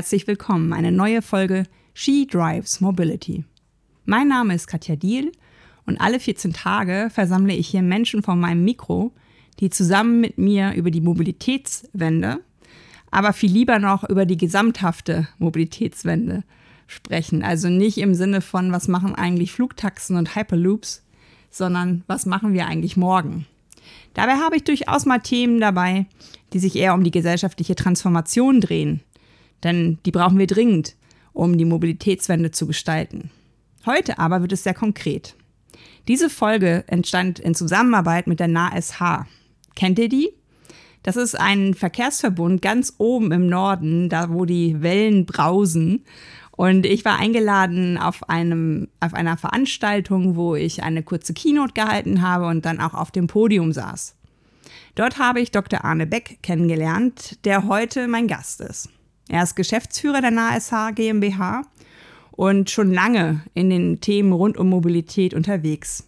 herzlich willkommen. Eine neue Folge She Drives Mobility. Mein Name ist Katja Diel und alle 14 Tage versammle ich hier Menschen vor meinem Mikro, die zusammen mit mir über die Mobilitätswende, aber viel lieber noch über die gesamthafte Mobilitätswende sprechen. Also nicht im Sinne von, was machen eigentlich Flugtaxen und Hyperloops, sondern was machen wir eigentlich morgen. Dabei habe ich durchaus mal Themen dabei, die sich eher um die gesellschaftliche Transformation drehen. Denn die brauchen wir dringend, um die Mobilitätswende zu gestalten. Heute aber wird es sehr konkret. Diese Folge entstand in Zusammenarbeit mit der NASH. Kennt ihr die? Das ist ein Verkehrsverbund ganz oben im Norden, da wo die Wellen brausen. Und ich war eingeladen auf, einem, auf einer Veranstaltung, wo ich eine kurze Keynote gehalten habe und dann auch auf dem Podium saß. Dort habe ich Dr. Arne Beck kennengelernt, der heute mein Gast ist. Er ist Geschäftsführer der NASH GmbH und schon lange in den Themen rund um Mobilität unterwegs.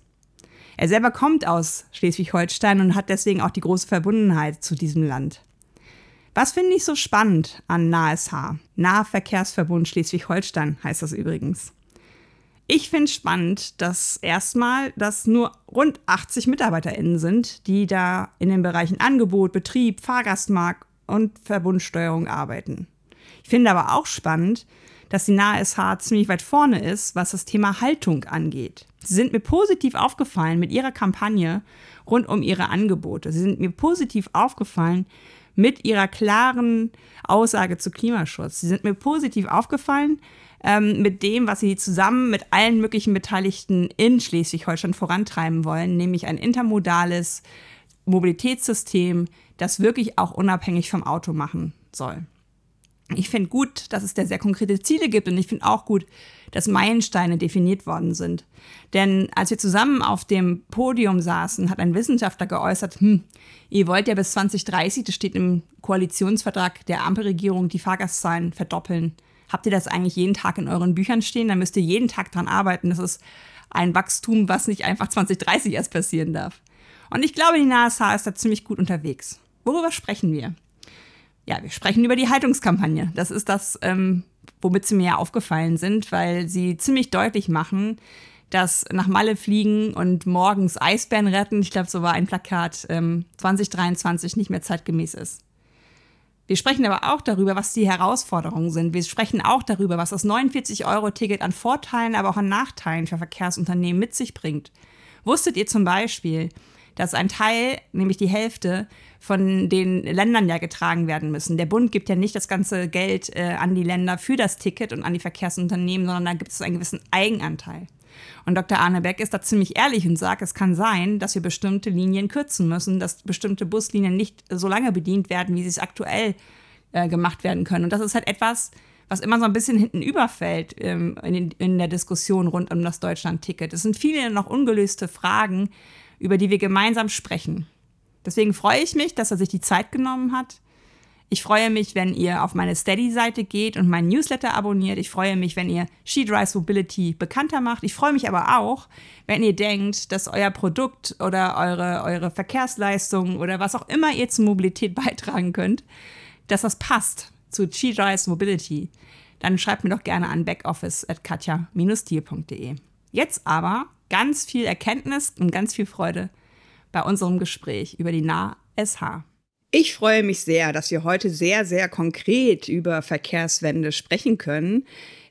Er selber kommt aus Schleswig-Holstein und hat deswegen auch die große Verbundenheit zu diesem Land. Was finde ich so spannend an NASH? Nahverkehrsverbund Schleswig-Holstein heißt das übrigens. Ich finde spannend, dass erstmal, dass nur rund 80 MitarbeiterInnen sind, die da in den Bereichen Angebot, Betrieb, Fahrgastmarkt und Verbundsteuerung arbeiten. Ich finde aber auch spannend, dass die NASH ziemlich weit vorne ist, was das Thema Haltung angeht. Sie sind mir positiv aufgefallen mit ihrer Kampagne rund um ihre Angebote. Sie sind mir positiv aufgefallen mit ihrer klaren Aussage zu Klimaschutz. Sie sind mir positiv aufgefallen ähm, mit dem, was sie zusammen mit allen möglichen Beteiligten in Schleswig-Holstein vorantreiben wollen, nämlich ein intermodales Mobilitätssystem, das wirklich auch unabhängig vom Auto machen soll. Ich finde gut, dass es da sehr konkrete Ziele gibt und ich finde auch gut, dass Meilensteine definiert worden sind. Denn als wir zusammen auf dem Podium saßen, hat ein Wissenschaftler geäußert, hm, ihr wollt ja bis 2030, das steht im Koalitionsvertrag der Ampelregierung, die Fahrgastzahlen verdoppeln. Habt ihr das eigentlich jeden Tag in euren Büchern stehen? Dann müsst ihr jeden Tag dran arbeiten. Das ist ein Wachstum, was nicht einfach 2030 erst passieren darf. Und ich glaube, die NASA ist da ziemlich gut unterwegs. Worüber sprechen wir? Ja, wir sprechen über die Haltungskampagne. Das ist das, ähm, womit sie mir ja aufgefallen sind, weil sie ziemlich deutlich machen, dass nach Malle fliegen und morgens Eisbären retten, ich glaube, so war ein Plakat, ähm, 2023 nicht mehr zeitgemäß ist. Wir sprechen aber auch darüber, was die Herausforderungen sind. Wir sprechen auch darüber, was das 49-Euro-Ticket an Vorteilen, aber auch an Nachteilen für Verkehrsunternehmen mit sich bringt. Wusstet ihr zum Beispiel, dass ein Teil, nämlich die Hälfte, von den Ländern ja getragen werden müssen. Der Bund gibt ja nicht das ganze Geld äh, an die Länder für das Ticket und an die Verkehrsunternehmen, sondern da gibt es einen gewissen Eigenanteil. Und Dr. Arne Beck ist da ziemlich ehrlich und sagt, es kann sein, dass wir bestimmte Linien kürzen müssen, dass bestimmte Buslinien nicht so lange bedient werden, wie sie es aktuell äh, gemacht werden können. Und das ist halt etwas, was immer so ein bisschen hinten überfällt ähm, in, in der Diskussion rund um das Deutschland-Ticket. Es sind viele noch ungelöste Fragen, über die wir gemeinsam sprechen. Deswegen freue ich mich, dass er sich die Zeit genommen hat. Ich freue mich, wenn ihr auf meine Steady-Seite geht und meinen Newsletter abonniert. Ich freue mich, wenn ihr She Drives Mobility bekannter macht. Ich freue mich aber auch, wenn ihr denkt, dass euer Produkt oder eure, eure Verkehrsleistung oder was auch immer ihr zur Mobilität beitragen könnt, dass das passt zu She Drives Mobility. Dann schreibt mir doch gerne an backoffice at katja-tier.de. Jetzt aber ganz viel Erkenntnis und ganz viel Freude bei unserem Gespräch über die NAH-SH. Ich freue mich sehr, dass wir heute sehr, sehr konkret über Verkehrswende sprechen können.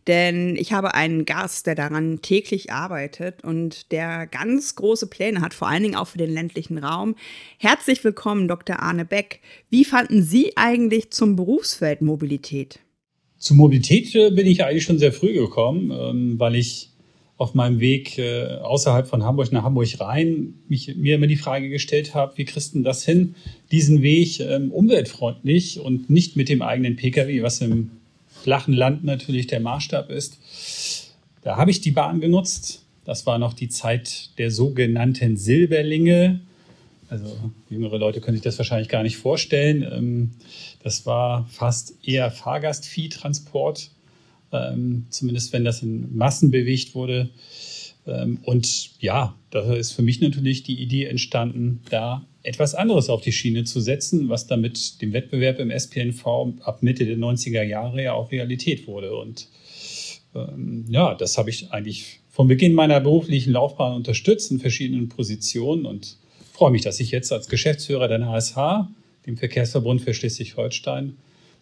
Denn ich habe einen Gast, der daran täglich arbeitet und der ganz große Pläne hat, vor allen Dingen auch für den ländlichen Raum. Herzlich willkommen, Dr. Arne Beck. Wie fanden Sie eigentlich zum Berufsfeld Mobilität? Zu Mobilität äh, bin ich eigentlich schon sehr früh gekommen, ähm, weil ich auf meinem Weg äh, außerhalb von Hamburg nach Hamburg rein mich, mir immer die Frage gestellt habe, wie kriegst du das hin, diesen Weg ähm, umweltfreundlich und nicht mit dem eigenen Pkw, was im flachen Land natürlich der Maßstab ist. Da habe ich die Bahn genutzt. Das war noch die Zeit der sogenannten Silberlinge. Also jüngere Leute können sich das wahrscheinlich gar nicht vorstellen. Ähm, das war fast eher Fahrgastviehtransport ähm, zumindest wenn das in Massen bewegt wurde. Ähm, und ja, da ist für mich natürlich die Idee entstanden, da etwas anderes auf die Schiene zu setzen, was damit dem Wettbewerb im SPNV ab Mitte der 90er Jahre ja auch Realität wurde. Und ähm, ja, das habe ich eigentlich von Beginn meiner beruflichen Laufbahn unterstützt in verschiedenen Positionen und freue mich, dass ich jetzt als Geschäftsführer der NHSH, dem Verkehrsverbund für Schleswig-Holstein,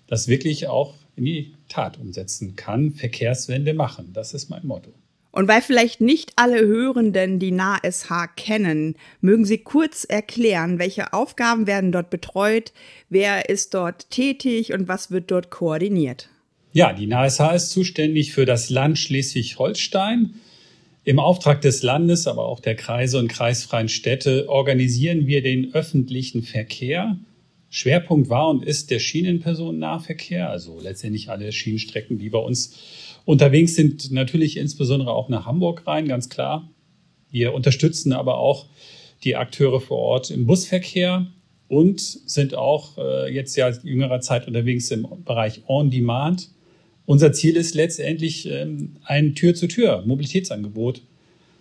das wirklich auch in die Tat umsetzen kann, Verkehrswende machen. Das ist mein Motto. Und weil vielleicht nicht alle Hörenden die NASH kennen, mögen Sie kurz erklären, welche Aufgaben werden dort betreut, wer ist dort tätig und was wird dort koordiniert? Ja, die NASH ist zuständig für das Land Schleswig-Holstein. Im Auftrag des Landes, aber auch der Kreise und kreisfreien Städte organisieren wir den öffentlichen Verkehr. Schwerpunkt war und ist der Schienenpersonennahverkehr, also letztendlich alle Schienenstrecken, die bei uns unterwegs sind, natürlich insbesondere auch nach Hamburg rein, ganz klar. Wir unterstützen aber auch die Akteure vor Ort im Busverkehr und sind auch äh, jetzt ja jüngerer Zeit unterwegs im Bereich On-Demand. Unser Ziel ist letztendlich ähm, ein Tür-zu-Tür-Mobilitätsangebot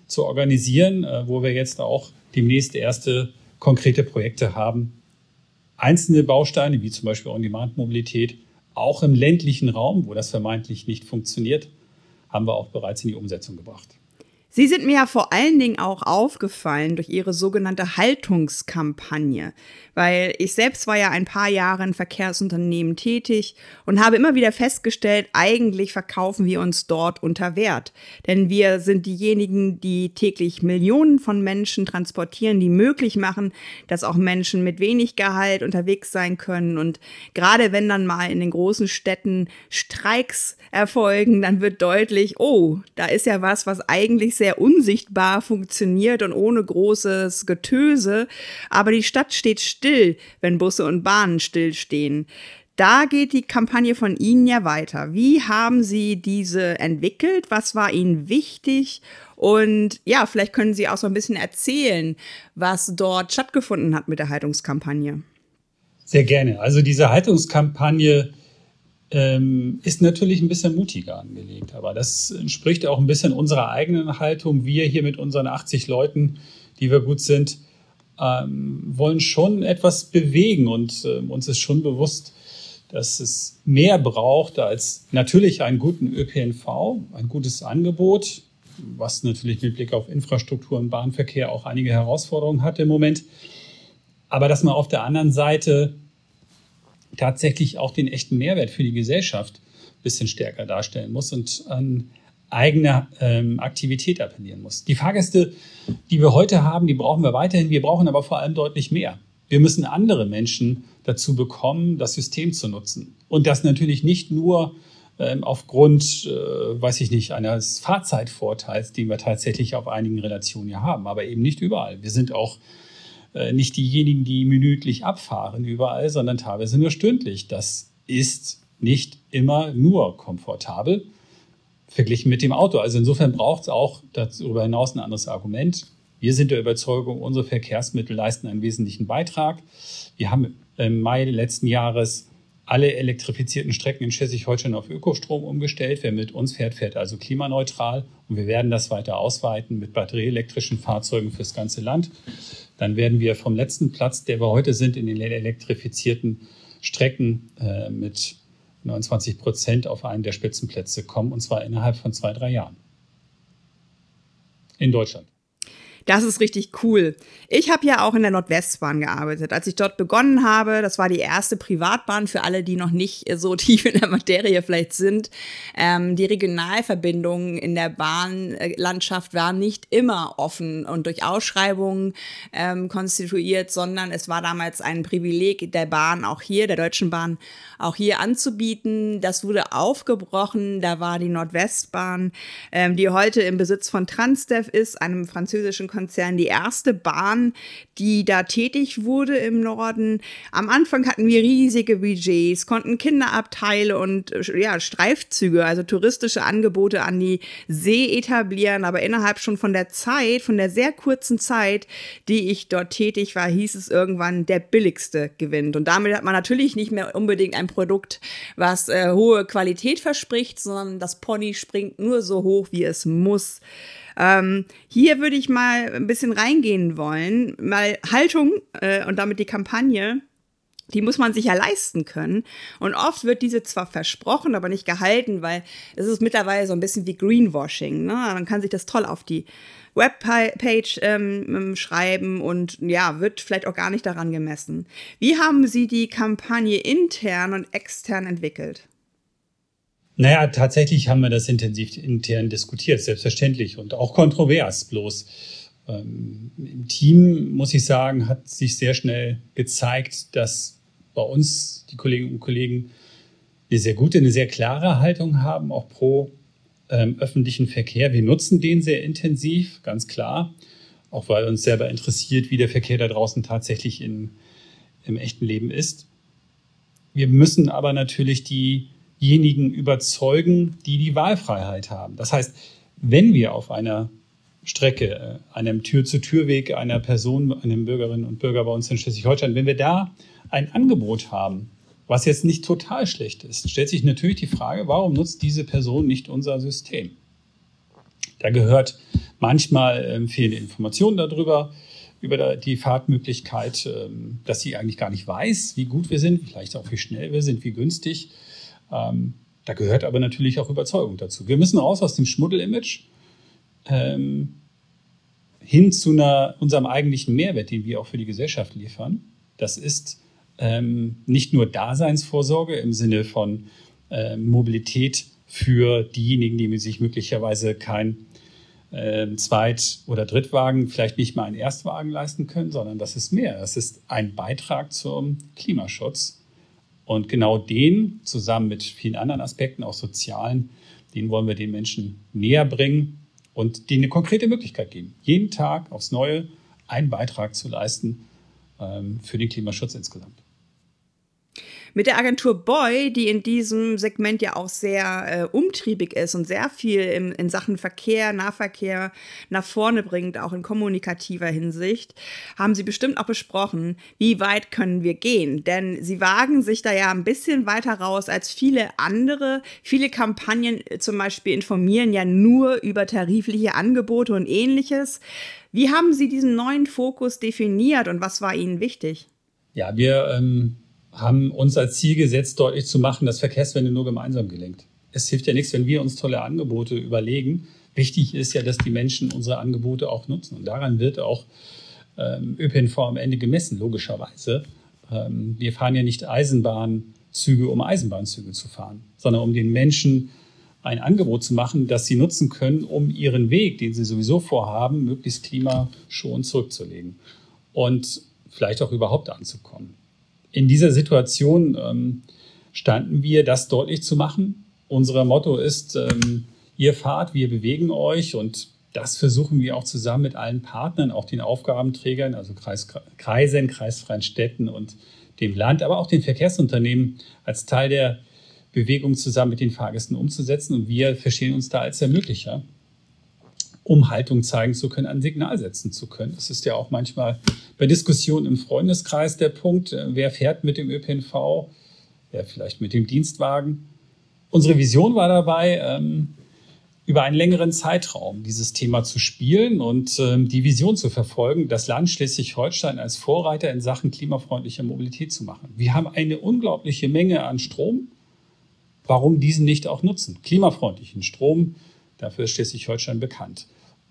zu organisieren, äh, wo wir jetzt auch demnächst erste konkrete Projekte haben. Einzelne Bausteine, wie zum Beispiel On-Demand-Mobilität, auch im ländlichen Raum, wo das vermeintlich nicht funktioniert, haben wir auch bereits in die Umsetzung gebracht. Sie sind mir ja vor allen Dingen auch aufgefallen durch Ihre sogenannte Haltungskampagne, weil ich selbst war ja ein paar Jahre in Verkehrsunternehmen tätig und habe immer wieder festgestellt, eigentlich verkaufen wir uns dort unter Wert. Denn wir sind diejenigen, die täglich Millionen von Menschen transportieren, die möglich machen, dass auch Menschen mit wenig Gehalt unterwegs sein können. Und gerade wenn dann mal in den großen Städten Streiks erfolgen, dann wird deutlich, oh, da ist ja was, was eigentlich sehr unsichtbar funktioniert und ohne großes Getöse. Aber die Stadt steht still, wenn Busse und Bahnen stillstehen. Da geht die Kampagne von Ihnen ja weiter. Wie haben Sie diese entwickelt? Was war Ihnen wichtig? Und ja, vielleicht können Sie auch so ein bisschen erzählen, was dort stattgefunden hat mit der Haltungskampagne. Sehr gerne. Also diese Haltungskampagne ähm, ist natürlich ein bisschen mutiger angelegt. Aber das entspricht auch ein bisschen unserer eigenen Haltung. Wir hier mit unseren 80 Leuten, die wir gut sind, ähm, wollen schon etwas bewegen und äh, uns ist schon bewusst, dass es mehr braucht als natürlich einen guten ÖPNV, ein gutes Angebot, was natürlich mit Blick auf Infrastruktur und Bahnverkehr auch einige Herausforderungen hat im Moment. Aber dass man auf der anderen Seite tatsächlich auch den echten Mehrwert für die Gesellschaft ein bisschen stärker darstellen muss und an eigene ähm, Aktivität appellieren muss. Die Fahrgäste, die wir heute haben, die brauchen wir weiterhin. Wir brauchen aber vor allem deutlich mehr. Wir müssen andere Menschen dazu bekommen, das System zu nutzen. Und das natürlich nicht nur ähm, aufgrund, äh, weiß ich nicht, eines Fahrzeitvorteils, den wir tatsächlich auf einigen Relationen ja haben, aber eben nicht überall. Wir sind auch nicht diejenigen, die minütlich abfahren überall, sondern teilweise nur stündlich. Das ist nicht immer nur komfortabel verglichen mit dem Auto. Also insofern braucht es auch darüber hinaus ein anderes Argument. Wir sind der Überzeugung, unsere Verkehrsmittel leisten einen wesentlichen Beitrag. Wir haben im Mai letzten Jahres alle elektrifizierten Strecken in Schleswig-Holstein auf Ökostrom umgestellt. Wer mit uns fährt, fährt also klimaneutral. Und wir werden das weiter ausweiten mit batterieelektrischen Fahrzeugen fürs ganze Land dann werden wir vom letzten Platz, der wir heute sind, in den elektrifizierten Strecken äh, mit 29 Prozent auf einen der Spitzenplätze kommen, und zwar innerhalb von zwei, drei Jahren. In Deutschland. Das ist richtig cool. Ich habe ja auch in der Nordwestbahn gearbeitet. Als ich dort begonnen habe, das war die erste Privatbahn für alle, die noch nicht so tief in der Materie vielleicht sind. Ähm, die Regionalverbindungen in der Bahnlandschaft waren nicht immer offen und durch Ausschreibungen ähm, konstituiert, sondern es war damals ein Privileg der Bahn, auch hier, der Deutschen Bahn, auch hier anzubieten. Das wurde aufgebrochen. Da war die Nordwestbahn, ähm, die heute im Besitz von Transdev ist, einem französischen Konzern die erste Bahn, die da tätig wurde im Norden. Am Anfang hatten wir riesige Budgets, konnten Kinderabteile und ja, Streifzüge, also touristische Angebote an die See etablieren, aber innerhalb schon von der Zeit, von der sehr kurzen Zeit, die ich dort tätig war, hieß es irgendwann, der billigste gewinnt. Und damit hat man natürlich nicht mehr unbedingt ein Produkt, was äh, hohe Qualität verspricht, sondern das Pony springt nur so hoch, wie es muss. Ähm, hier würde ich mal ein bisschen reingehen wollen, weil Haltung äh, und damit die Kampagne die muss man sich ja leisten können. Und oft wird diese zwar versprochen, aber nicht gehalten, weil es ist mittlerweile so ein bisschen wie Greenwashing. Ne? Man kann sich das toll auf die Webpage ähm, ähm, schreiben und ja, wird vielleicht auch gar nicht daran gemessen. Wie haben Sie die Kampagne intern und extern entwickelt? Naja, tatsächlich haben wir das intensiv intern diskutiert, selbstverständlich und auch kontrovers. Bloß ähm, im Team, muss ich sagen, hat sich sehr schnell gezeigt, dass bei uns die Kolleginnen und Kollegen eine sehr gute, eine sehr klare Haltung haben, auch pro ähm, öffentlichen Verkehr. Wir nutzen den sehr intensiv, ganz klar, auch weil uns selber interessiert, wie der Verkehr da draußen tatsächlich in, im echten Leben ist. Wir müssen aber natürlich diejenigen überzeugen, die die Wahlfreiheit haben. Das heißt, wenn wir auf einer Strecke, äh, einem Tür-zu-Tür-Weg einer Person, einem Bürgerinnen und Bürger bei uns in Schleswig-Holstein, wenn wir da ein Angebot haben, was jetzt nicht total schlecht ist, stellt sich natürlich die Frage, warum nutzt diese Person nicht unser System? Da gehört manchmal ähm, fehlende Informationen darüber, über die Fahrtmöglichkeit, ähm, dass sie eigentlich gar nicht weiß, wie gut wir sind, vielleicht auch wie schnell wir sind, wie günstig. Ähm, da gehört aber natürlich auch Überzeugung dazu. Wir müssen raus aus dem Schmuddel-Image ähm, hin zu einer, unserem eigentlichen Mehrwert, den wir auch für die Gesellschaft liefern. Das ist ähm, nicht nur Daseinsvorsorge im Sinne von äh, Mobilität für diejenigen, die sich möglicherweise kein äh, Zweit- oder Drittwagen, vielleicht nicht mal einen Erstwagen leisten können, sondern das ist mehr. Das ist ein Beitrag zum Klimaschutz. Und genau den, zusammen mit vielen anderen Aspekten, auch sozialen, den wollen wir den Menschen näher bringen und denen eine konkrete Möglichkeit geben, jeden Tag aufs Neue einen Beitrag zu leisten ähm, für den Klimaschutz insgesamt. Mit der Agentur Boy, die in diesem Segment ja auch sehr äh, umtriebig ist und sehr viel im, in Sachen Verkehr, Nahverkehr nach vorne bringt, auch in kommunikativer Hinsicht, haben sie bestimmt auch besprochen, wie weit können wir gehen. Denn sie wagen sich da ja ein bisschen weiter raus als viele andere. Viele Kampagnen äh, zum Beispiel informieren ja nur über tarifliche Angebote und ähnliches. Wie haben Sie diesen neuen Fokus definiert und was war Ihnen wichtig? Ja, wir ähm, haben uns als Ziel gesetzt, deutlich zu machen, dass Verkehrswende nur gemeinsam gelingt. Es hilft ja nichts, wenn wir uns tolle Angebote überlegen. Wichtig ist ja, dass die Menschen unsere Angebote auch nutzen. Und daran wird auch ähm, ÖPNV am Ende gemessen, logischerweise. Ähm, wir fahren ja nicht Eisenbahnzüge, um Eisenbahnzüge zu fahren, sondern um den Menschen ein Angebot zu machen, das sie nutzen können, um ihren Weg, den sie sowieso vorhaben, möglichst klimaschonend zurückzulegen und vielleicht auch überhaupt anzukommen in dieser Situation ähm, standen wir, das deutlich zu machen. Unser Motto ist, ähm, ihr fahrt, wir bewegen euch und das versuchen wir auch zusammen mit allen Partnern, auch den Aufgabenträgern, also Kreis, Kreisen, kreisfreien Städten und dem Land, aber auch den Verkehrsunternehmen als Teil der Bewegung zusammen mit den Fahrgästen umzusetzen. Und wir verstehen uns da als Ermöglicher um Haltung zeigen zu können, ein Signal setzen zu können. Das ist ja auch manchmal bei Diskussionen im Freundeskreis der Punkt, äh, wer fährt mit dem ÖPNV, wer vielleicht mit dem Dienstwagen. Unsere Vision war dabei, ähm, über einen längeren Zeitraum dieses Thema zu spielen und ähm, die Vision zu verfolgen, das Land Schleswig-Holstein als Vorreiter in Sachen klimafreundlicher Mobilität zu machen. Wir haben eine unglaubliche Menge an Strom. Warum diesen nicht auch nutzen? Klimafreundlichen Strom, dafür ist Schleswig-Holstein bekannt.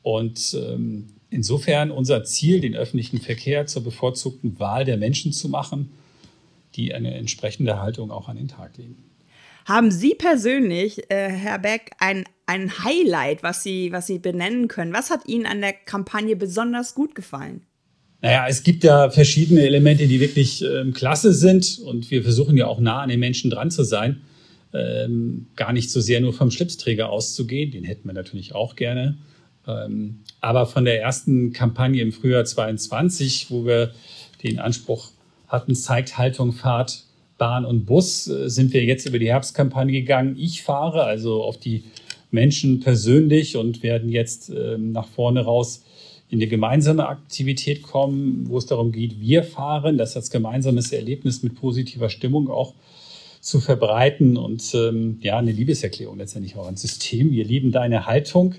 Und ähm, insofern unser Ziel, den öffentlichen Verkehr zur bevorzugten Wahl der Menschen zu machen, die eine entsprechende Haltung auch an den Tag legen. Haben Sie persönlich, äh, Herr Beck, ein, ein Highlight, was Sie, was Sie benennen können? Was hat Ihnen an der Kampagne besonders gut gefallen? Naja, es gibt ja verschiedene Elemente, die wirklich ähm, klasse sind und wir versuchen ja auch nah an den Menschen dran zu sein. Ähm, gar nicht so sehr nur vom Schlipsträger auszugehen, den hätten wir natürlich auch gerne, aber von der ersten Kampagne im Frühjahr 22, wo wir den Anspruch hatten, zeigt Haltung, Fahrt, Bahn und Bus, äh, sind wir jetzt über die Herbstkampagne gegangen. Ich fahre also auf die Menschen persönlich und werden jetzt ähm, nach vorne raus in eine gemeinsame Aktivität kommen, wo es darum geht, wir fahren, das als gemeinsames Erlebnis mit positiver Stimmung auch zu verbreiten und ähm, ja, eine Liebeserklärung letztendlich auch ans System. Wir lieben deine Haltung.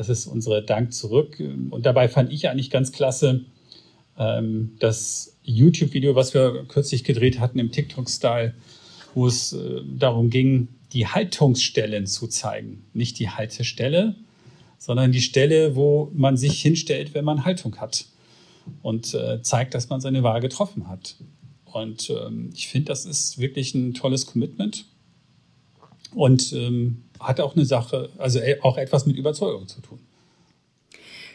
Das ist unsere Dank zurück. Und dabei fand ich eigentlich ganz klasse, ähm, das YouTube-Video, was wir kürzlich gedreht hatten im TikTok-Style, wo es äh, darum ging, die Haltungsstellen zu zeigen. Nicht die Haltestelle, sondern die Stelle, wo man sich hinstellt, wenn man Haltung hat und äh, zeigt, dass man seine Wahl getroffen hat. Und ähm, ich finde, das ist wirklich ein tolles Commitment und ähm, hat auch eine Sache, also äh, auch etwas mit Überzeugung zu tun.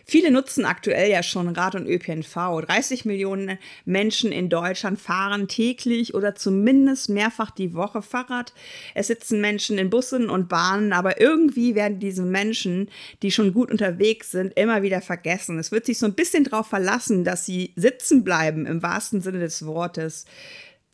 Viele nutzen aktuell ja schon Rad- und ÖPNV. 30 Millionen Menschen in Deutschland fahren täglich oder zumindest mehrfach die Woche Fahrrad. Es sitzen Menschen in Bussen und Bahnen, aber irgendwie werden diese Menschen, die schon gut unterwegs sind, immer wieder vergessen. Es wird sich so ein bisschen darauf verlassen, dass sie sitzen bleiben im wahrsten Sinne des Wortes.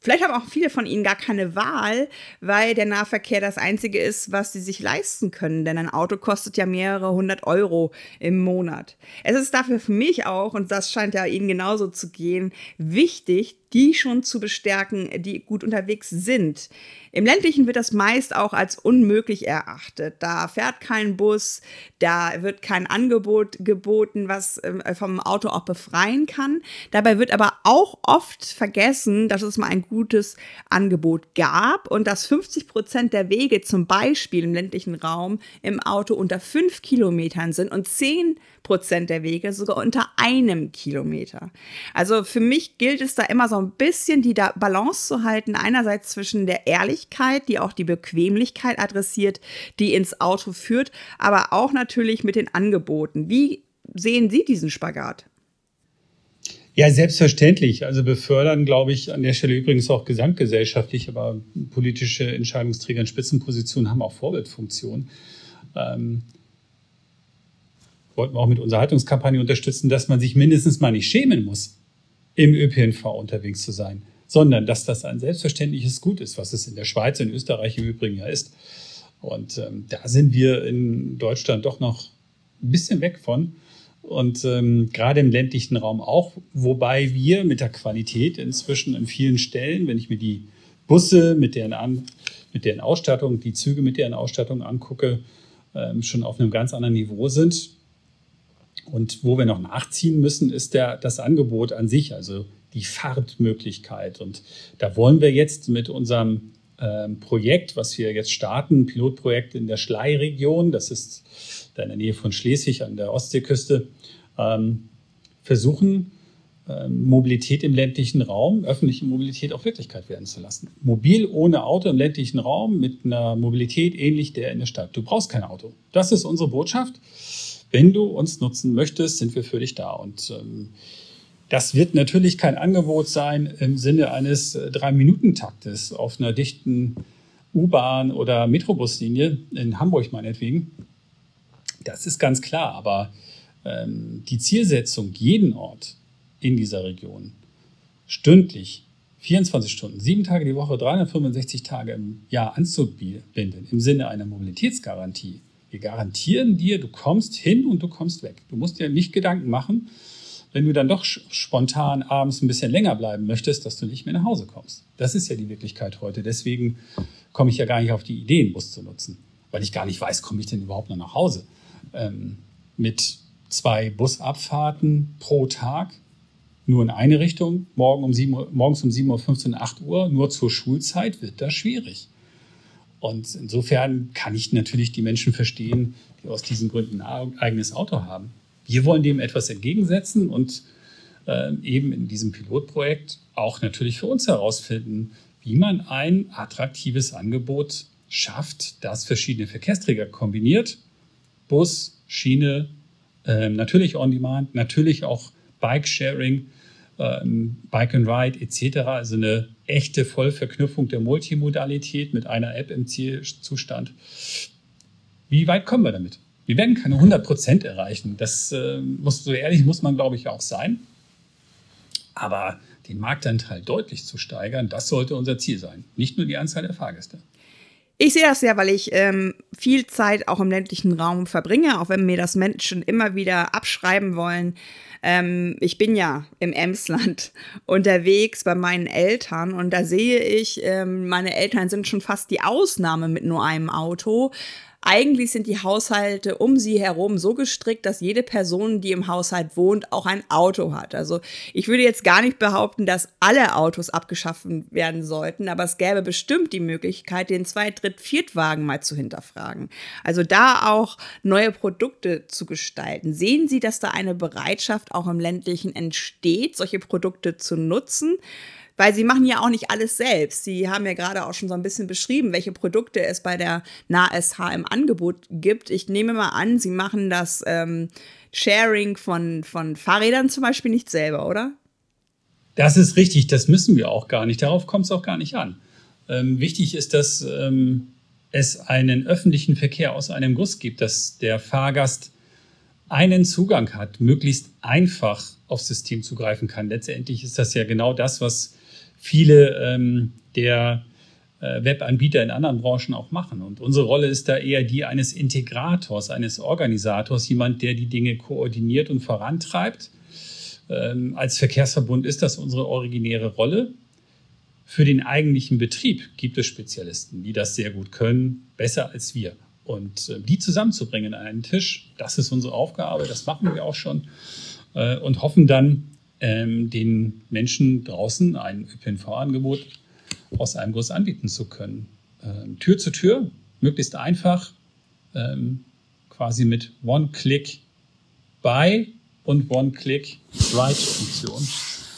Vielleicht haben auch viele von ihnen gar keine Wahl, weil der Nahverkehr das einzige ist, was sie sich leisten können. Denn ein Auto kostet ja mehrere hundert Euro im Monat. Es ist dafür für mich auch, und das scheint ja Ihnen genauso zu gehen, wichtig, die schon zu bestärken, die gut unterwegs sind. Im ländlichen wird das meist auch als unmöglich erachtet. Da fährt kein Bus, da wird kein Angebot geboten, was ähm, vom Auto auch befreien kann. Dabei wird aber auch oft vergessen, dass es mal ein gutes Angebot gab und dass 50 Prozent der Wege zum Beispiel im ländlichen Raum im Auto unter fünf Kilometern sind und zehn Prozent der Wege sogar unter einem Kilometer. Also für mich gilt es da immer so ein bisschen die Balance zu halten, einerseits zwischen der Ehrlichkeit, die auch die Bequemlichkeit adressiert, die ins Auto führt, aber auch natürlich mit den Angeboten. Wie sehen Sie diesen Spagat? Ja, selbstverständlich. Also befördern, glaube ich, an der Stelle übrigens auch gesamtgesellschaftlich, aber politische Entscheidungsträger in Spitzenpositionen haben auch Vorbildfunktion. Ähm, wollten wir auch mit unserer Haltungskampagne unterstützen, dass man sich mindestens mal nicht schämen muss, im ÖPNV unterwegs zu sein, sondern dass das ein selbstverständliches Gut ist, was es in der Schweiz, in Österreich im Übrigen ja ist. Und ähm, da sind wir in Deutschland doch noch ein bisschen weg von. Und ähm, gerade im ländlichen Raum auch, wobei wir mit der Qualität inzwischen an vielen Stellen, wenn ich mir die Busse mit deren, an, mit deren Ausstattung, die Züge mit deren Ausstattung angucke, ähm, schon auf einem ganz anderen Niveau sind. Und wo wir noch nachziehen müssen, ist der, das Angebot an sich, also die Fahrtmöglichkeit. Und da wollen wir jetzt mit unserem ähm, Projekt, was wir jetzt starten, Pilotprojekt in der Schlei-Region, das ist da in der Nähe von Schleswig an der Ostseeküste, ähm, versuchen, ähm, Mobilität im ländlichen Raum, öffentliche Mobilität auch Wirklichkeit werden zu lassen. Mobil ohne Auto im ländlichen Raum mit einer Mobilität ähnlich der in der Stadt. Du brauchst kein Auto. Das ist unsere Botschaft. Wenn du uns nutzen möchtest, sind wir für dich da. Und ähm, das wird natürlich kein Angebot sein im Sinne eines äh, Drei-Minuten-Taktes auf einer dichten U-Bahn oder Metrobuslinie in Hamburg meinetwegen. Das ist ganz klar. Aber ähm, die Zielsetzung, jeden Ort in dieser Region stündlich 24 Stunden, sieben Tage die Woche, 365 Tage im Jahr anzubinden, im Sinne einer Mobilitätsgarantie, wir garantieren dir, du kommst hin und du kommst weg. Du musst dir nicht Gedanken machen, wenn du dann doch spontan abends ein bisschen länger bleiben möchtest, dass du nicht mehr nach Hause kommst. Das ist ja die Wirklichkeit heute. Deswegen komme ich ja gar nicht auf die Idee, einen Bus zu nutzen, weil ich gar nicht weiß, komme ich denn überhaupt noch nach Hause. Ähm, mit zwei Busabfahrten pro Tag, nur in eine Richtung, morgen um 7 Uhr, morgens um 7.15 Uhr, 8 Uhr, nur zur Schulzeit wird das schwierig. Und insofern kann ich natürlich die Menschen verstehen, die aus diesen Gründen ein eigenes Auto haben. Wir wollen dem etwas entgegensetzen und äh, eben in diesem Pilotprojekt auch natürlich für uns herausfinden, wie man ein attraktives Angebot schafft, das verschiedene Verkehrsträger kombiniert. Bus, Schiene, äh, natürlich On-Demand, natürlich auch Bike-Sharing ähm, Bike and Ride etc. Also eine echte Vollverknüpfung der Multimodalität mit einer App im Zielzustand. Wie weit kommen wir damit? Wir werden keine 100 Prozent erreichen. Das äh, muss so ehrlich muss man, glaube ich, auch sein. Aber den Marktanteil deutlich zu steigern, das sollte unser Ziel sein. Nicht nur die Anzahl der Fahrgäste. Ich sehe das ja, weil ich ähm, viel Zeit auch im ländlichen Raum verbringe, auch wenn mir das Menschen immer wieder abschreiben wollen. Ähm, ich bin ja im Emsland unterwegs bei meinen Eltern und da sehe ich, ähm, meine Eltern sind schon fast die Ausnahme mit nur einem Auto. Eigentlich sind die Haushalte um sie herum so gestrickt, dass jede Person, die im Haushalt wohnt, auch ein Auto hat. Also ich würde jetzt gar nicht behaupten, dass alle Autos abgeschafft werden sollten, aber es gäbe bestimmt die Möglichkeit, den Zweit-, Dritt-, Viertwagen mal zu hinterfragen. Also da auch neue Produkte zu gestalten. Sehen Sie, dass da eine Bereitschaft auch im ländlichen entsteht, solche Produkte zu nutzen? Weil sie machen ja auch nicht alles selbst. Sie haben ja gerade auch schon so ein bisschen beschrieben, welche Produkte es bei der NASH im Angebot gibt. Ich nehme mal an, sie machen das ähm, Sharing von, von Fahrrädern zum Beispiel nicht selber, oder? Das ist richtig, das müssen wir auch gar nicht. Darauf kommt es auch gar nicht an. Ähm, wichtig ist, dass ähm, es einen öffentlichen Verkehr aus einem Guss gibt, dass der Fahrgast einen Zugang hat, möglichst einfach aufs System zugreifen kann. Letztendlich ist das ja genau das, was viele ähm, der äh, Webanbieter in anderen Branchen auch machen. Und unsere Rolle ist da eher die eines Integrators, eines Organisators, jemand, der die Dinge koordiniert und vorantreibt. Ähm, als Verkehrsverbund ist das unsere originäre Rolle. Für den eigentlichen Betrieb gibt es Spezialisten, die das sehr gut können, besser als wir. Und äh, die zusammenzubringen an einen Tisch, das ist unsere Aufgabe, das machen wir auch schon äh, und hoffen dann, ähm, den Menschen draußen ein ÖPNV-Angebot aus einem Guss anbieten zu können. Ähm, Tür zu Tür, möglichst einfach, ähm, quasi mit One-Click-Buy und One-Click-Write-Funktion.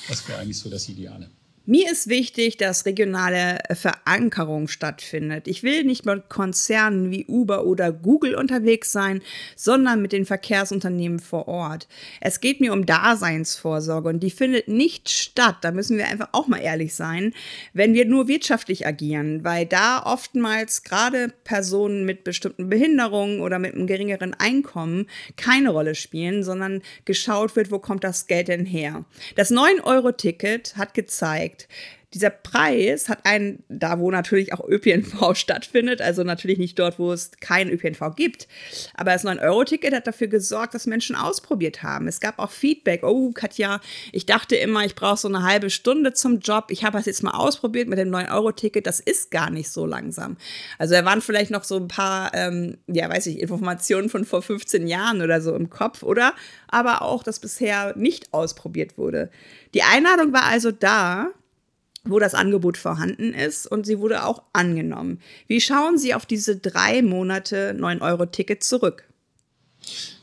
Das wäre eigentlich so das Ideale. Mir ist wichtig, dass regionale Verankerung stattfindet. Ich will nicht mit Konzernen wie Uber oder Google unterwegs sein, sondern mit den Verkehrsunternehmen vor Ort. Es geht mir um Daseinsvorsorge und die findet nicht statt, da müssen wir einfach auch mal ehrlich sein, wenn wir nur wirtschaftlich agieren, weil da oftmals gerade Personen mit bestimmten Behinderungen oder mit einem geringeren Einkommen keine Rolle spielen, sondern geschaut wird, wo kommt das Geld denn her. Das 9-Euro-Ticket hat gezeigt, Endeffekt, dieser Preis hat einen, da wo natürlich auch ÖPNV stattfindet, also natürlich nicht dort, wo es keinen ÖPNV gibt, aber das 9-Euro-Ticket hat dafür gesorgt, dass Menschen ausprobiert haben. Es gab auch Feedback. Oh, Katja, ich dachte immer, ich brauche so eine halbe Stunde zum Job. Ich habe das jetzt mal ausprobiert mit dem 9-Euro-Ticket. Das ist gar nicht so langsam. Also da waren vielleicht noch so ein paar, ähm, ja, weiß ich, Informationen von vor 15 Jahren oder so im Kopf, oder? Aber auch, dass bisher nicht ausprobiert wurde. Die Einladung war also da wo das Angebot vorhanden ist und sie wurde auch angenommen. Wie schauen Sie auf diese drei Monate 9-Euro-Ticket zurück?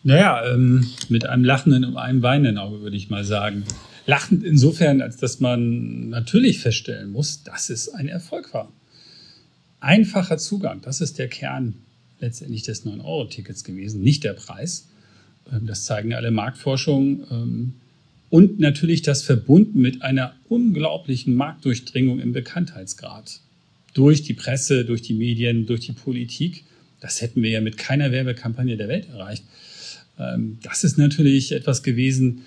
Naja, ähm, mit einem lachenden und einem weinenden Auge würde ich mal sagen. Lachend insofern, als dass man natürlich feststellen muss, dass es ein Erfolg war. Einfacher Zugang, das ist der Kern letztendlich des 9-Euro-Tickets gewesen, nicht der Preis. Ähm, das zeigen alle Marktforschungen. Ähm, und natürlich das verbunden mit einer unglaublichen Marktdurchdringung im Bekanntheitsgrad. Durch die Presse, durch die Medien, durch die Politik. Das hätten wir ja mit keiner Werbekampagne der Welt erreicht. Ähm, das ist natürlich etwas gewesen,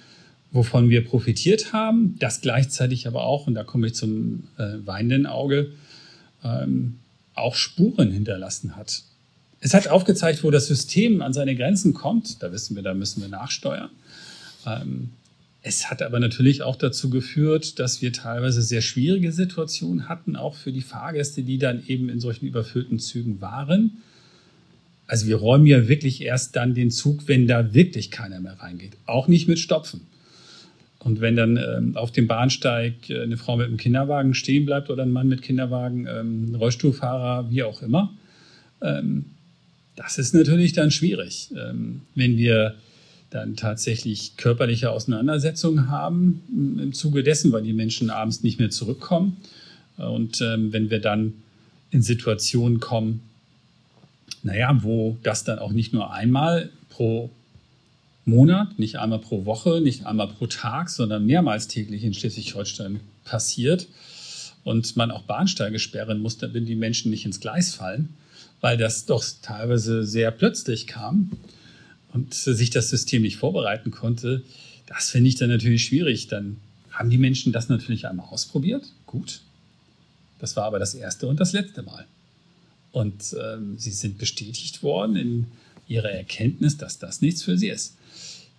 wovon wir profitiert haben, das gleichzeitig aber auch, und da komme ich zum äh, weinenden Auge, ähm, auch Spuren hinterlassen hat. Es hat aufgezeigt, wo das System an seine Grenzen kommt. Da wissen wir, da müssen wir nachsteuern. Es hat aber natürlich auch dazu geführt, dass wir teilweise sehr schwierige Situationen hatten, auch für die Fahrgäste, die dann eben in solchen überfüllten Zügen waren. Also wir räumen ja wirklich erst dann den Zug, wenn da wirklich keiner mehr reingeht. Auch nicht mit Stopfen. Und wenn dann ähm, auf dem Bahnsteig äh, eine Frau mit einem Kinderwagen stehen bleibt oder ein Mann mit Kinderwagen, ähm, Rollstuhlfahrer, wie auch immer, ähm, das ist natürlich dann schwierig. Ähm, wenn wir dann tatsächlich körperliche Auseinandersetzungen haben im Zuge dessen, weil die Menschen abends nicht mehr zurückkommen. Und ähm, wenn wir dann in Situationen kommen, naja, wo das dann auch nicht nur einmal pro Monat, nicht einmal pro Woche, nicht einmal pro Tag, sondern mehrmals täglich in Schleswig-Holstein passiert und man auch Bahnsteige sperren muss, damit die Menschen nicht ins Gleis fallen, weil das doch teilweise sehr plötzlich kam und sich das System nicht vorbereiten konnte, das finde ich dann natürlich schwierig. Dann haben die Menschen das natürlich einmal ausprobiert. Gut. Das war aber das erste und das letzte Mal. Und ähm, sie sind bestätigt worden in ihrer Erkenntnis, dass das nichts für sie ist.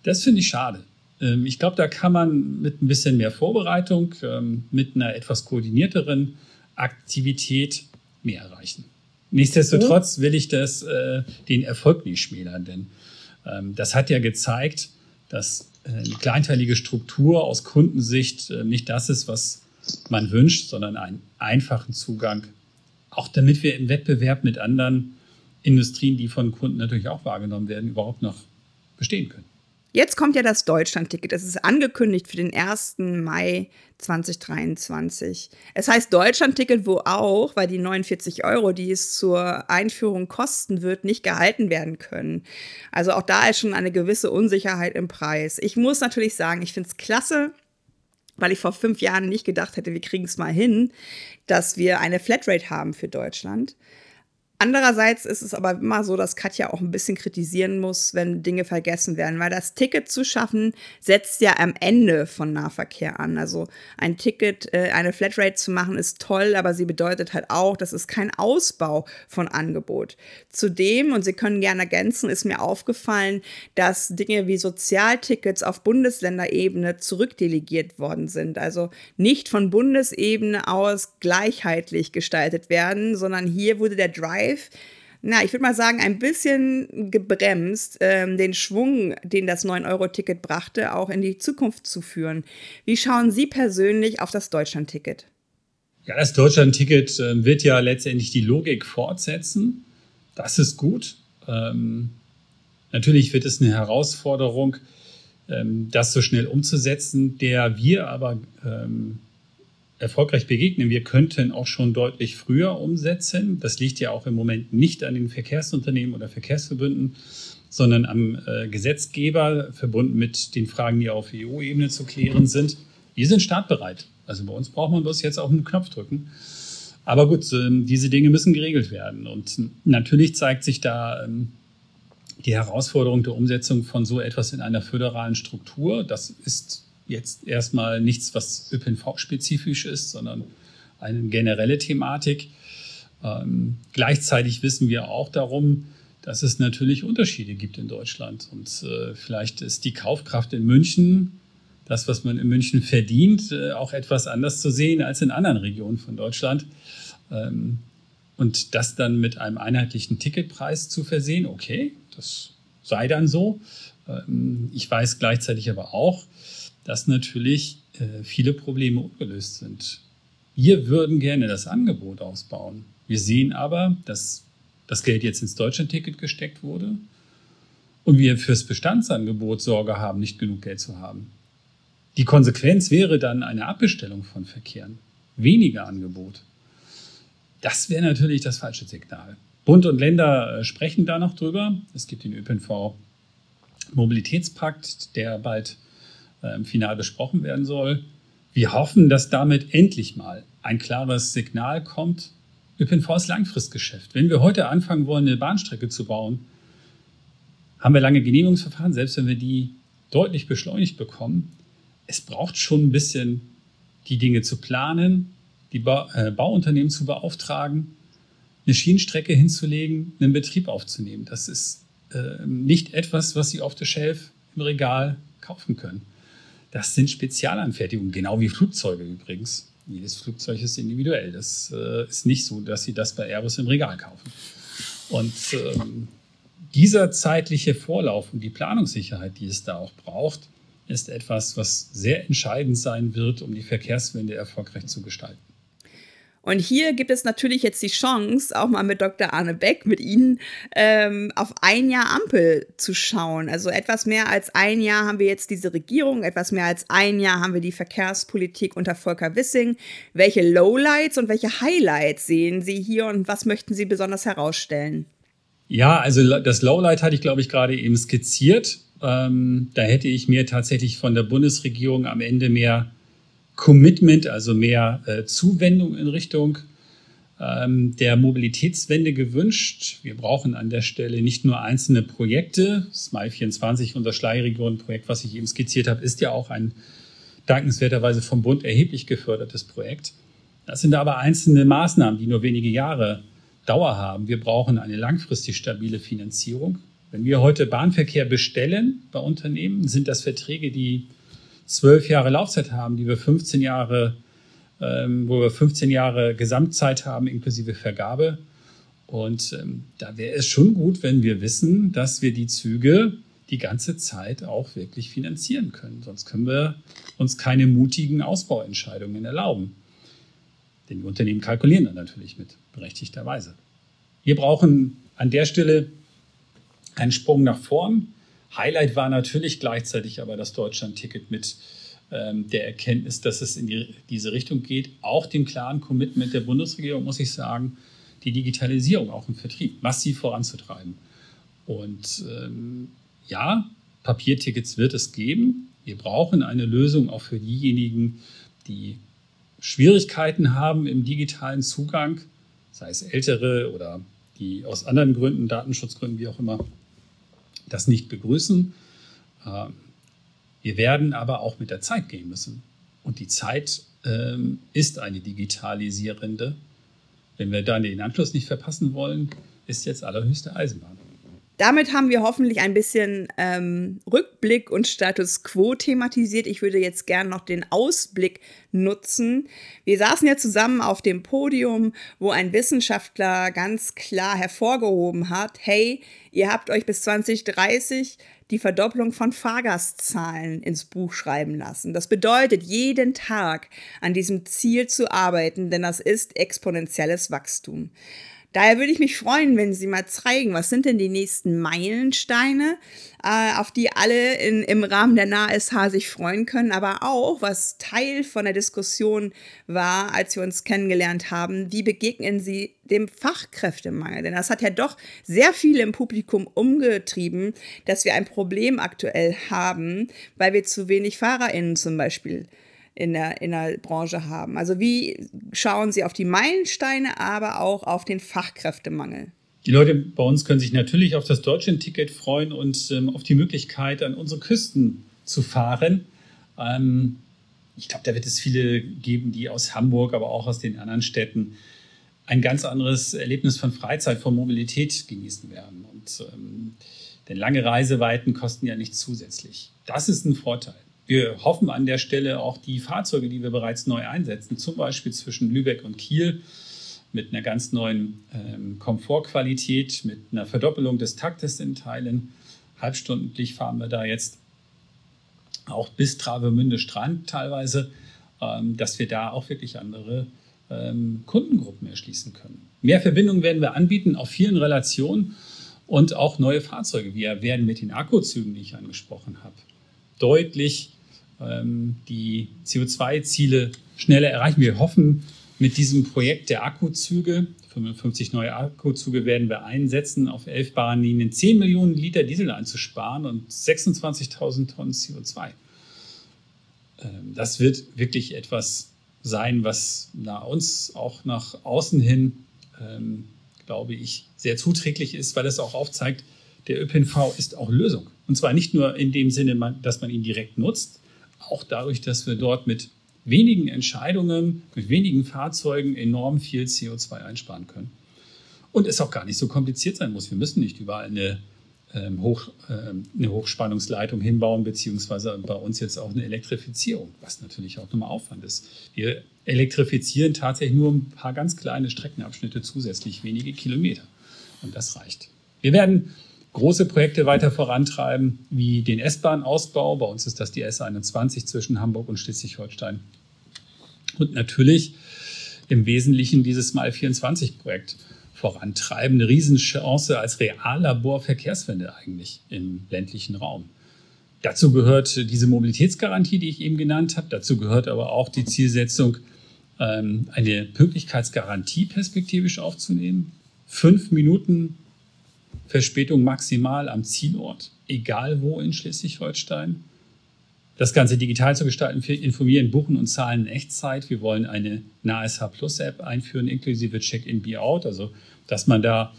Das finde ich schade. Ähm, ich glaube, da kann man mit ein bisschen mehr Vorbereitung, ähm, mit einer etwas koordinierteren Aktivität mehr erreichen. Nichtsdestotrotz will ich das, äh, den Erfolg nicht schmälern, denn das hat ja gezeigt, dass äh, eine kleinteilige Struktur aus Kundensicht äh, nicht das ist, was man wünscht, sondern einen einfachen Zugang, auch damit wir im Wettbewerb mit anderen Industrien, die von Kunden natürlich auch wahrgenommen werden, überhaupt noch bestehen können. Jetzt kommt ja das Deutschland-Ticket. Das ist angekündigt für den 1. Mai 2023. Es heißt Deutschland-Ticket, wo auch, weil die 49 Euro, die es zur Einführung kosten wird, nicht gehalten werden können. Also auch da ist schon eine gewisse Unsicherheit im Preis. Ich muss natürlich sagen, ich finde es klasse, weil ich vor fünf Jahren nicht gedacht hätte, wir kriegen es mal hin, dass wir eine Flatrate haben für Deutschland. Andererseits ist es aber immer so, dass Katja auch ein bisschen kritisieren muss, wenn Dinge vergessen werden, weil das Ticket zu schaffen setzt ja am Ende von Nahverkehr an. Also ein Ticket, äh, eine Flatrate zu machen, ist toll, aber sie bedeutet halt auch, das ist kein Ausbau von Angebot. Zudem, und Sie können gerne ergänzen, ist mir aufgefallen, dass Dinge wie Sozialtickets auf Bundesländerebene zurückdelegiert worden sind. Also nicht von Bundesebene aus gleichheitlich gestaltet werden, sondern hier wurde der Drive Drive, na, ich würde mal sagen, ein bisschen gebremst, ähm, den Schwung, den das 9-Euro-Ticket brachte, auch in die Zukunft zu führen. Wie schauen Sie persönlich auf das Deutschland-Ticket? Ja, das Deutschland-Ticket äh, wird ja letztendlich die Logik fortsetzen. Das ist gut. Ähm, natürlich wird es eine Herausforderung, ähm, das so schnell umzusetzen, der wir aber ähm, erfolgreich begegnen. Wir könnten auch schon deutlich früher umsetzen. Das liegt ja auch im Moment nicht an den Verkehrsunternehmen oder Verkehrsverbünden, sondern am äh, Gesetzgeber, verbunden mit den Fragen, die auf EU-Ebene zu klären sind. Wir sind startbereit. Also bei uns braucht man bloß jetzt auf einen Knopf drücken. Aber gut, äh, diese Dinge müssen geregelt werden. Und natürlich zeigt sich da ähm, die Herausforderung der Umsetzung von so etwas in einer föderalen Struktur. Das ist jetzt erstmal nichts, was ÖPNV-spezifisch ist, sondern eine generelle Thematik. Ähm, gleichzeitig wissen wir auch darum, dass es natürlich Unterschiede gibt in Deutschland. Und äh, vielleicht ist die Kaufkraft in München, das, was man in München verdient, äh, auch etwas anders zu sehen als in anderen Regionen von Deutschland. Ähm, und das dann mit einem einheitlichen Ticketpreis zu versehen, okay, das sei dann so. Ähm, ich weiß gleichzeitig aber auch, dass natürlich äh, viele Probleme ungelöst sind. Wir würden gerne das Angebot ausbauen. Wir sehen aber, dass das Geld jetzt ins Deutschlandticket gesteckt wurde und wir fürs Bestandsangebot Sorge haben, nicht genug Geld zu haben. Die Konsequenz wäre dann eine Abbestellung von Verkehren, weniger Angebot. Das wäre natürlich das falsche Signal. Bund und Länder äh, sprechen da noch drüber. Es gibt den ÖPNV Mobilitätspakt, der bald äh, im Final besprochen werden soll. Wir hoffen, dass damit endlich mal ein klares Signal kommt. ÖPNV ist Langfristgeschäft. Wenn wir heute anfangen wollen, eine Bahnstrecke zu bauen, haben wir lange Genehmigungsverfahren, selbst wenn wir die deutlich beschleunigt bekommen. Es braucht schon ein bisschen, die Dinge zu planen, die ba äh, Bauunternehmen zu beauftragen, eine Schienenstrecke hinzulegen, einen Betrieb aufzunehmen. Das ist äh, nicht etwas, was Sie auf der Shelf im Regal kaufen können. Das sind Spezialanfertigungen, genau wie Flugzeuge übrigens. Jedes Flugzeug ist individuell. Das äh, ist nicht so, dass Sie das bei Airbus im Regal kaufen. Und ähm, dieser zeitliche Vorlauf und die Planungssicherheit, die es da auch braucht, ist etwas, was sehr entscheidend sein wird, um die Verkehrswende erfolgreich zu gestalten. Und hier gibt es natürlich jetzt die Chance, auch mal mit Dr. Arne Beck, mit Ihnen, ähm, auf ein Jahr Ampel zu schauen. Also etwas mehr als ein Jahr haben wir jetzt diese Regierung, etwas mehr als ein Jahr haben wir die Verkehrspolitik unter Volker Wissing. Welche Lowlights und welche Highlights sehen Sie hier und was möchten Sie besonders herausstellen? Ja, also das Lowlight hatte ich, glaube ich, gerade eben skizziert. Ähm, da hätte ich mir tatsächlich von der Bundesregierung am Ende mehr Commitment, also mehr äh, Zuwendung in Richtung ähm, der Mobilitätswende gewünscht. Wir brauchen an der Stelle nicht nur einzelne Projekte. Smile 24, unser Schleiregion-Projekt, was ich eben skizziert habe, ist ja auch ein dankenswerterweise vom Bund erheblich gefördertes Projekt. Das sind aber einzelne Maßnahmen, die nur wenige Jahre Dauer haben. Wir brauchen eine langfristig stabile Finanzierung. Wenn wir heute Bahnverkehr bestellen bei Unternehmen, sind das Verträge, die zwölf Jahre Laufzeit haben, die wir 15 Jahre, ähm, wo wir 15 Jahre Gesamtzeit haben, inklusive Vergabe. Und ähm, da wäre es schon gut, wenn wir wissen, dass wir die Züge die ganze Zeit auch wirklich finanzieren können. Sonst können wir uns keine mutigen Ausbauentscheidungen erlauben. Denn die Unternehmen kalkulieren dann natürlich mit, berechtigterweise. Wir brauchen an der Stelle einen Sprung nach vorn. Highlight war natürlich gleichzeitig aber das Deutschland-Ticket mit ähm, der Erkenntnis, dass es in die, diese Richtung geht. Auch dem klaren Commitment der Bundesregierung, muss ich sagen, die Digitalisierung auch im Vertrieb massiv voranzutreiben. Und ähm, ja, Papiertickets wird es geben. Wir brauchen eine Lösung auch für diejenigen, die Schwierigkeiten haben im digitalen Zugang, sei es ältere oder die aus anderen Gründen, Datenschutzgründen, wie auch immer, das nicht begrüßen. Ähm, wir werden aber auch mit der Zeit gehen müssen. Und die Zeit ähm, ist eine digitalisierende. Wenn wir dann den Anschluss nicht verpassen wollen, ist jetzt allerhöchste Eisenbahn. Damit haben wir hoffentlich ein bisschen ähm, Rückblick und Status quo thematisiert. Ich würde jetzt gerne noch den Ausblick nutzen. Wir saßen ja zusammen auf dem Podium, wo ein Wissenschaftler ganz klar hervorgehoben hat, hey, ihr habt euch bis 2030 die Verdopplung von Fahrgastzahlen ins Buch schreiben lassen. Das bedeutet, jeden Tag an diesem Ziel zu arbeiten, denn das ist exponentielles Wachstum. Daher würde ich mich freuen, wenn Sie mal zeigen, was sind denn die nächsten Meilensteine, äh, auf die alle in, im Rahmen der NASH sich freuen können, aber auch, was Teil von der Diskussion war, als wir uns kennengelernt haben, wie begegnen Sie dem Fachkräftemangel? Denn das hat ja doch sehr viele im Publikum umgetrieben, dass wir ein Problem aktuell haben, weil wir zu wenig FahrerInnen zum Beispiel in der, in der Branche haben. Also wie schauen Sie auf die Meilensteine, aber auch auf den Fachkräftemangel? Die Leute bei uns können sich natürlich auf das Deutschland-Ticket freuen und ähm, auf die Möglichkeit, an unsere Küsten zu fahren. Ähm, ich glaube, da wird es viele geben, die aus Hamburg, aber auch aus den anderen Städten ein ganz anderes Erlebnis von Freizeit, von Mobilität genießen werden. Und ähm, denn lange Reiseweiten kosten ja nicht zusätzlich. Das ist ein Vorteil. Wir hoffen an der Stelle auch die Fahrzeuge, die wir bereits neu einsetzen, zum Beispiel zwischen Lübeck und Kiel, mit einer ganz neuen ähm, Komfortqualität, mit einer Verdoppelung des Taktes in Teilen. Halbstundlich fahren wir da jetzt auch bis Travemünde Strand teilweise, ähm, dass wir da auch wirklich andere ähm, Kundengruppen erschließen können. Mehr Verbindungen werden wir anbieten auf vielen Relationen und auch neue Fahrzeuge. Wir werden mit den Akkuzügen, die ich angesprochen habe, deutlich die CO2-Ziele schneller erreichen. Wir hoffen, mit diesem Projekt der Akkuzüge, 55 neue Akkuzüge werden wir einsetzen, auf elf Bahnlinien 10 Millionen Liter Diesel einzusparen und 26.000 Tonnen CO2. Ähm, das wird wirklich etwas sein, was uns auch nach außen hin, ähm, glaube ich, sehr zuträglich ist, weil es auch aufzeigt, der ÖPNV ist auch Lösung. Und zwar nicht nur in dem Sinne, dass man ihn direkt nutzt, auch dadurch, dass wir dort mit wenigen Entscheidungen, mit wenigen Fahrzeugen enorm viel CO2 einsparen können. Und es auch gar nicht so kompliziert sein muss. Wir müssen nicht überall eine, ähm, Hoch, ähm, eine Hochspannungsleitung hinbauen, beziehungsweise bei uns jetzt auch eine Elektrifizierung, was natürlich auch nochmal Aufwand ist. Wir elektrifizieren tatsächlich nur ein paar ganz kleine Streckenabschnitte zusätzlich, wenige Kilometer. Und das reicht. Wir werden große Projekte weiter vorantreiben, wie den S-Bahn-Ausbau. Bei uns ist das die S21 zwischen Hamburg und Schleswig-Holstein. Und natürlich im Wesentlichen dieses Mal24-Projekt vorantreiben. Eine Riesenchance als Reallabor Verkehrswende eigentlich im ländlichen Raum. Dazu gehört diese Mobilitätsgarantie, die ich eben genannt habe. Dazu gehört aber auch die Zielsetzung, ähm, eine Pünktlichkeitsgarantie perspektivisch aufzunehmen. Fünf Minuten Verspätung maximal am Zielort, egal wo in Schleswig-Holstein. Das Ganze digital zu gestalten, für informieren, buchen und zahlen in Echtzeit. Wir wollen eine NASH Plus App einführen, inklusive Check-in, Be-out, also dass man da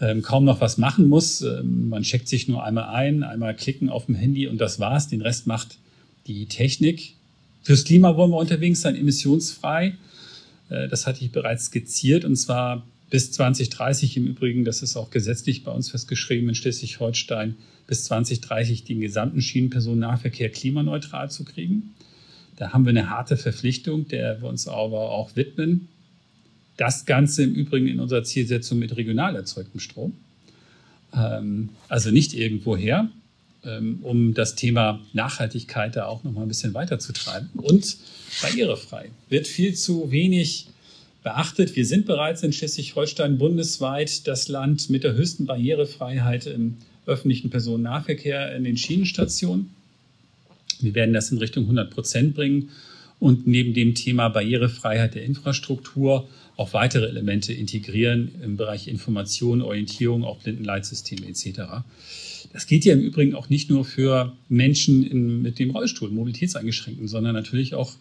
ähm, kaum noch was machen muss. Ähm, man checkt sich nur einmal ein, einmal klicken auf dem Handy und das war's. Den Rest macht die Technik. Fürs Klima wollen wir unterwegs sein, emissionsfrei. Äh, das hatte ich bereits skizziert und zwar bis 2030 im Übrigen, das ist auch gesetzlich bei uns festgeschrieben in Schleswig-Holstein, bis 2030 den gesamten Schienenpersonennahverkehr klimaneutral zu kriegen. Da haben wir eine harte Verpflichtung, der wir uns aber auch widmen. Das Ganze im Übrigen in unserer Zielsetzung mit regional erzeugtem Strom. Ähm, also nicht irgendwoher, ähm, um das Thema Nachhaltigkeit da auch noch mal ein bisschen weiterzutreiben. Und barrierefrei wird viel zu wenig beachtet. Wir sind bereits in Schleswig-Holstein bundesweit das Land mit der höchsten Barrierefreiheit im öffentlichen Personennahverkehr in den Schienenstationen. Wir werden das in Richtung 100 Prozent bringen und neben dem Thema Barrierefreiheit der Infrastruktur auch weitere Elemente integrieren im Bereich Information, Orientierung, auch Blindenleitsysteme etc. Das geht ja im Übrigen auch nicht nur für Menschen in, mit dem Rollstuhl, Mobilitätseingeschränkten, sondern natürlich auch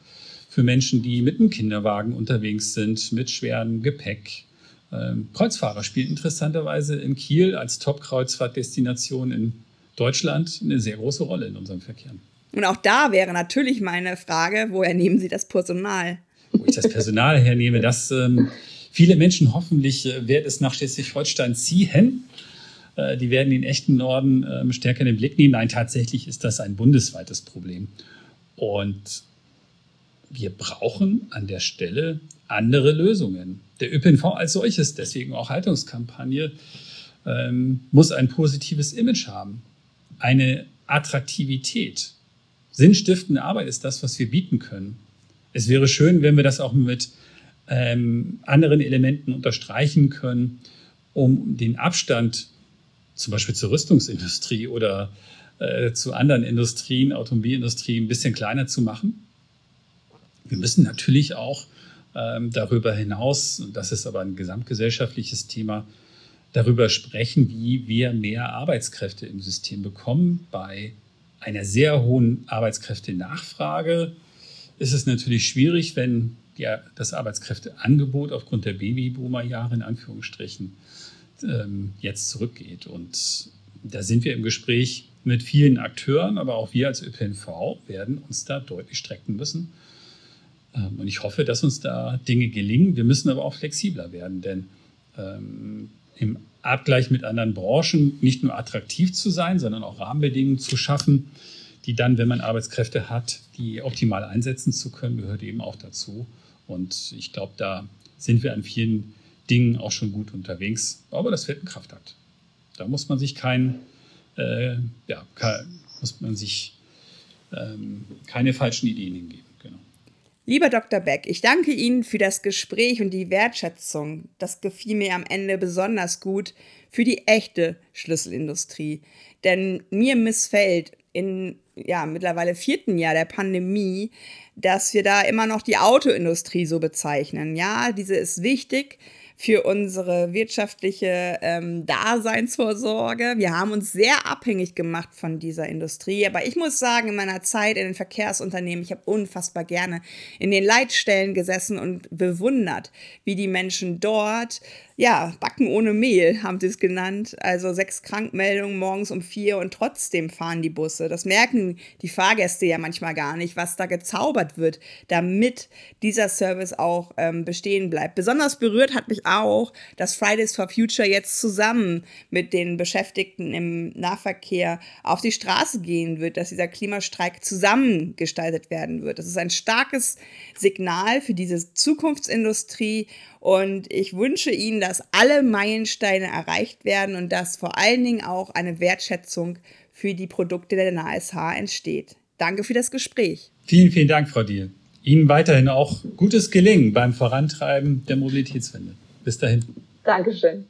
für Menschen, die mit einem Kinderwagen unterwegs sind, mit schwerem Gepäck. Ähm, Kreuzfahrer spielen interessanterweise in Kiel als Top-Kreuzfahrtdestination in Deutschland eine sehr große Rolle in unserem Verkehr. Und auch da wäre natürlich meine Frage, woher nehmen Sie das Personal? Wo ich das Personal hernehme, dass ähm, viele Menschen hoffentlich äh, wird es nach Schleswig-Holstein ziehen. Äh, die werden den echten Norden äh, stärker in den Blick nehmen. Nein, tatsächlich ist das ein bundesweites Problem. Und wir brauchen an der Stelle andere Lösungen. Der ÖPNV als solches, deswegen auch Haltungskampagne, ähm, muss ein positives Image haben, eine Attraktivität. Sinnstiftende Arbeit ist das, was wir bieten können. Es wäre schön, wenn wir das auch mit ähm, anderen Elementen unterstreichen können, um den Abstand zum Beispiel zur Rüstungsindustrie oder äh, zu anderen Industrien, Automobilindustrie ein bisschen kleiner zu machen. Wir müssen natürlich auch ähm, darüber hinaus, und das ist aber ein gesamtgesellschaftliches Thema, darüber sprechen, wie wir mehr Arbeitskräfte im System bekommen. Bei einer sehr hohen Arbeitskräftenachfrage ist es natürlich schwierig, wenn ja, das Arbeitskräfteangebot aufgrund der Babyboomer-Jahre in Anführungsstrichen ähm, jetzt zurückgeht. Und da sind wir im Gespräch mit vielen Akteuren, aber auch wir als ÖPNV werden uns da deutlich strecken müssen und ich hoffe, dass uns da Dinge gelingen. Wir müssen aber auch flexibler werden, denn ähm, im Abgleich mit anderen Branchen nicht nur attraktiv zu sein, sondern auch Rahmenbedingungen zu schaffen, die dann, wenn man Arbeitskräfte hat, die optimal einsetzen zu können, gehört eben auch dazu. Und ich glaube, da sind wir an vielen Dingen auch schon gut unterwegs. Aber das wird ein Kraftakt. Da muss man sich kein, äh, ja, kein, muss man sich ähm, keine falschen Ideen hingeben. Lieber Dr. Beck, ich danke Ihnen für das Gespräch und die Wertschätzung. Das gefiel mir am Ende besonders gut für die echte Schlüsselindustrie. Denn mir missfällt in ja, mittlerweile vierten Jahr der Pandemie, dass wir da immer noch die Autoindustrie so bezeichnen. Ja, diese ist wichtig, für unsere wirtschaftliche ähm, Daseinsvorsorge. Wir haben uns sehr abhängig gemacht von dieser Industrie. Aber ich muss sagen, in meiner Zeit in den Verkehrsunternehmen, ich habe unfassbar gerne in den Leitstellen gesessen und bewundert, wie die Menschen dort ja, Backen ohne Mehl haben sie es genannt. Also sechs Krankmeldungen morgens um vier und trotzdem fahren die Busse. Das merken die Fahrgäste ja manchmal gar nicht, was da gezaubert wird, damit dieser Service auch ähm, bestehen bleibt. Besonders berührt hat mich auch, dass Fridays for Future jetzt zusammen mit den Beschäftigten im Nahverkehr auf die Straße gehen wird, dass dieser Klimastreik zusammen gestaltet werden wird. Das ist ein starkes Signal für diese Zukunftsindustrie und ich wünsche Ihnen, dass alle Meilensteine erreicht werden und dass vor allen Dingen auch eine Wertschätzung für die Produkte der NASH entsteht. Danke für das Gespräch. Vielen, vielen Dank, Frau Diel. Ihnen weiterhin auch gutes Gelingen beim Vorantreiben der Mobilitätswende. Bis dahin. Dankeschön.